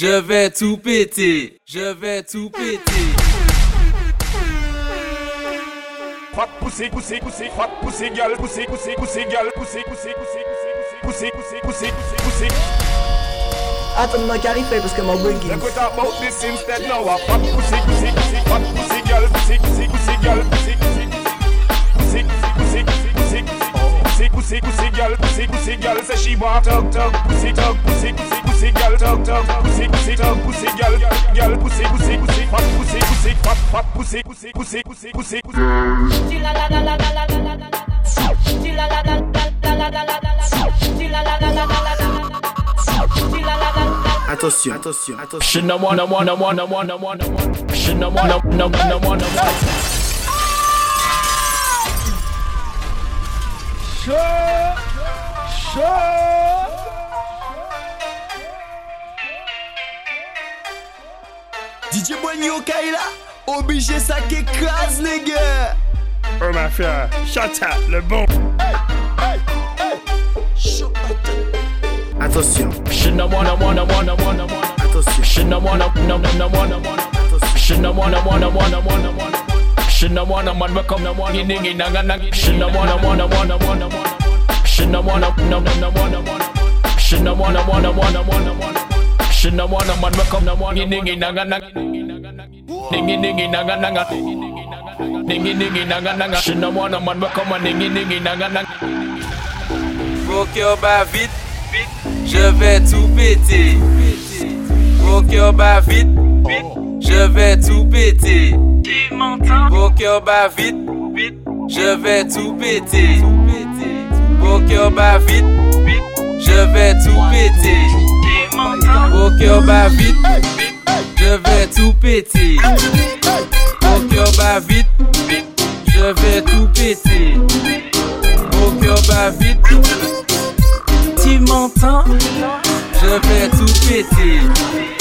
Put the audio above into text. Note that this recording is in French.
Je vais tout péter, je vais tout péter. Fat pousser, pousser, pousser, fat pousser, gal, pousser, pousser, pousser, gal, pousser, pousser, pousser, pousser, pousser, pousser, pousser, pousser. Attends, moi carré fait parce que mon Let's talk about this instead now. Fat pousser, pousser, pousser, pousser, gal. Say she want talk, talk, pousser, talk, pousser, pousser, pousser, gal, talk, talk, pousser, pousser, talk, pousser, gal, gal, pousser, pousser, pousser, fat pousser, pousser, fat, fat pousser, pousser, pousser, pousser, pousser, pousser. Attention, attention, attention. Wanna Show! DJ Boigno Kaila, obligé ça qui écrase les gars. Oh ma fière, shut up, le bon. Hey, hey, hey, shut up. Attention. Je ne wanna wanna wanna wanna wanna. Attention. Je ne wanna no no no wanna wanna. Attention. Je ne wanna wanna wanna wanna wanna. Je ne wanna man become no one. She no wanna wanna wanna wanna wanna. She no wanna no no no wanna wanna. She no wanna wanna wanna wanna wanna. She no wanna man we come no wanna naga naga. Naga naga. Naga naga. She no wanna man we come naga naga. Bat vite, vite, je vais tout péter. Bat vite, vite, je vais tout péter. Bat vite, je vais tout péter. cœur bat vite, je vais tout péter. Mon cœur bat vite, je vais tout péter. Mon cœur bat vite, je vais tout péter. Mon cœur bat vite, tu m'entends, je vais tout péter.